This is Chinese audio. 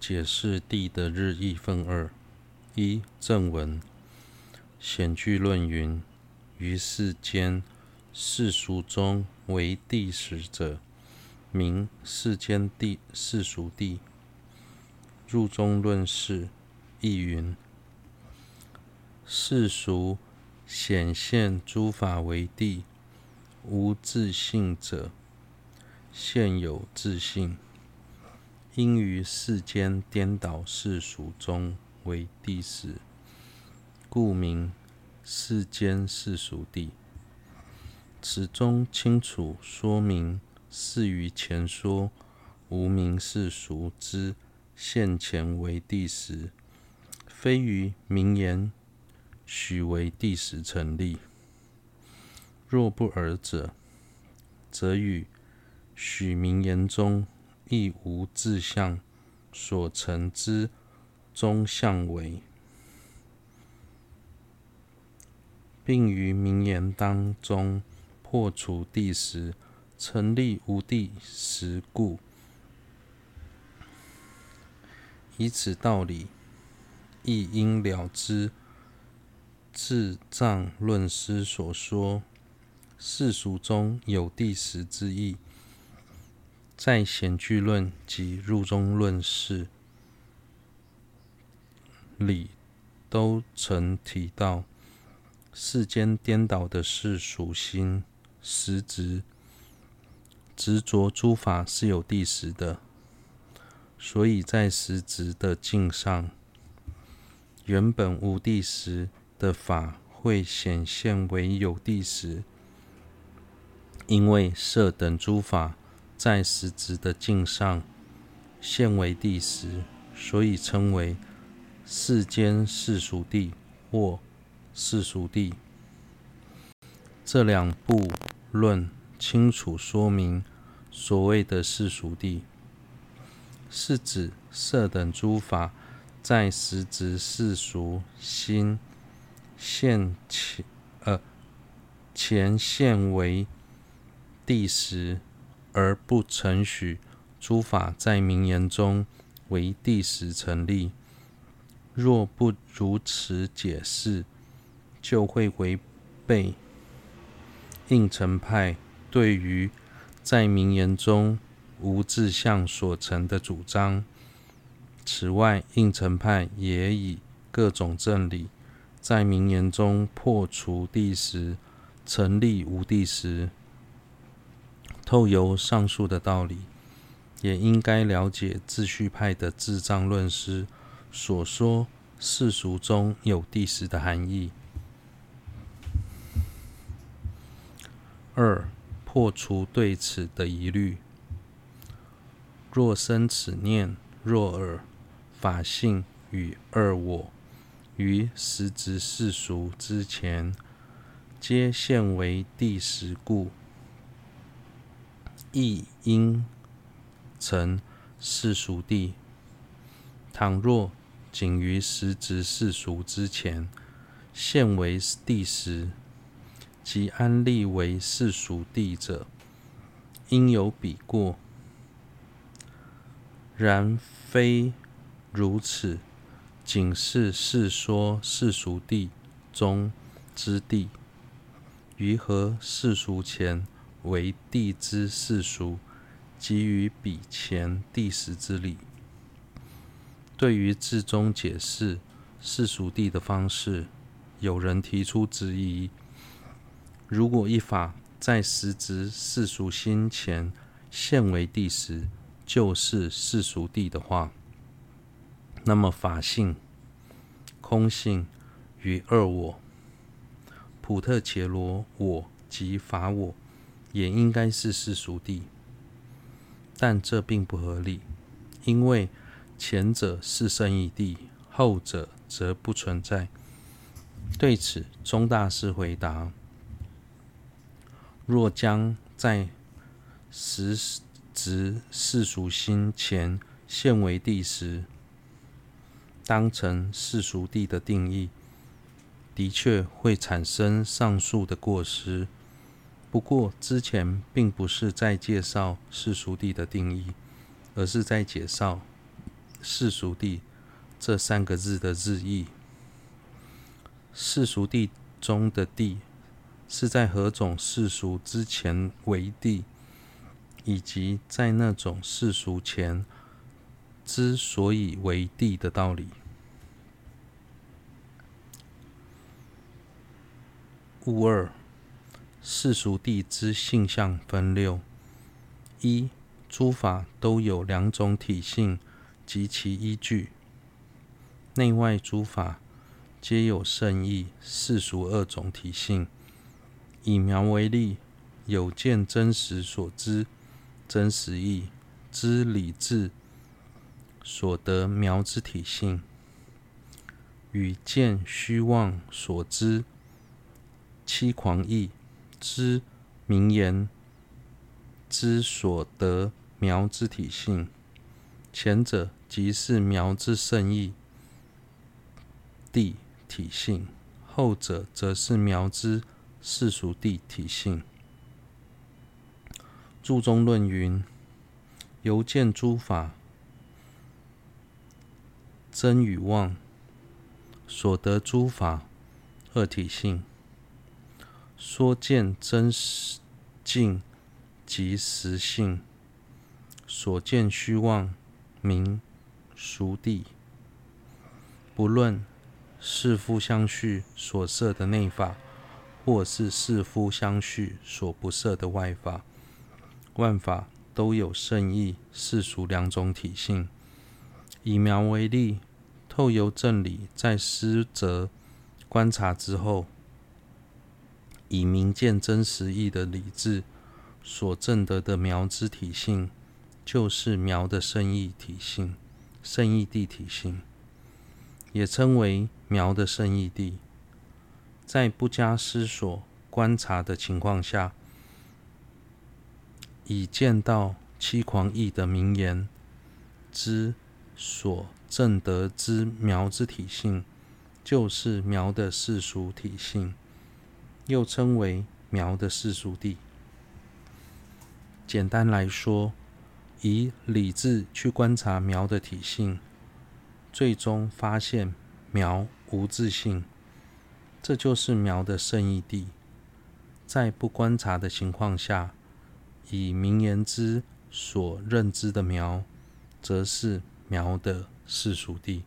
解释地的日益分二：一、正文。显句论云：于世间世俗中为地时者，名世间地世俗地。入中论释亦云：世俗显现诸法为地，无自性者，现有自性。因于世间颠倒世俗中为地时，故名世间世俗地。此中清楚说明，是于前说无名世俗之现前为地时，非于名言许为地时成立。若不尔者，则与许名言中。亦无自相所成之中相为，并于名言当中破除地时，成立无地时故。以此道理，亦应了之智藏论师所说世俗中有地时之意。在显句论及入中论释里，都曾提到世间颠倒的是属心实执执着诸法是有地时的，所以在实执的境上，原本无地时的法会显现为有地时，因为色等诸法。在实执的境上现为地时，所以称为世间世俗地或世俗地。这两部论清楚说明，所谓的世俗地，是指色等诸法在实执世俗心现前，呃，前现为地时。而不承许诸法在名言中为地时成立。若不如此解释，就会违背应成派对于在名言中无自相所成的主张。此外，应成派也以各种正理在名言中破除地时，成立无地时。透由上述的道理，也应该了解自序派的智障论师所说世俗中有第十的含义。二、破除对此的疑虑。若生此念：若尔，法性与二我于实执世俗之前，皆现为第十故。亦应成世俗地。倘若仅于实执世俗之前现为地时，即安立为世俗地者，应有彼过。然非如此，仅是世说世俗地中之地，于何世俗前。为地之世俗，即与彼前地时之理。对于智中解释世俗地的方式，有人提出质疑：如果一法在实执世俗心前现为地时，就是世俗地的话，那么法性、空性与二我、普特伽罗我及法我。也应该是世俗地，但这并不合理，因为前者是胜义地，后者则不存在。对此，钟大师回答：若将在实执世俗心前现为地时，当成世俗地的定义，的确会产生上述的过失。不过，之前并不是在介绍世俗地的定义，而是在介绍世俗地这三个字的日义。世俗地中的地，是在何种世俗之前为地，以及在那种世俗前之所以为地的道理。物二，世俗地之性相分六：一、诸法都有两种体性及其依据，内外诸法皆有圣意、世俗二种体性。以苗为例，有见真实所知真实意之理智所得苗之体性，与见虚妄所知。欺誑义之名言之所得苗之体性，前者即是苗之圣义谛体性，后者则是苗之世俗地体性。注中论云：由见诸法真与妄所得诸法二体性。说见真实境即实性，所见虚妄名俗谛。不论是夫相续所设的内法，或是是夫相续所不设的外法，万法都有圣意、世俗两种体性。以苗为例，透由正理在施则观察之后。以明见真实义的理智所证得的苗之体性，就是苗的圣义体性、圣义地体性，也称为苗的圣义地。在不加思索观察的情况下，已见到欺誑义的名言之所证得之苗之体性，就是苗的世俗体性。又称为苗的世俗地。简单来说，以理智去观察苗的体性，最终发现苗无自性，这就是苗的圣义地。在不观察的情况下，以名言之所认知的苗，则是苗的世俗地。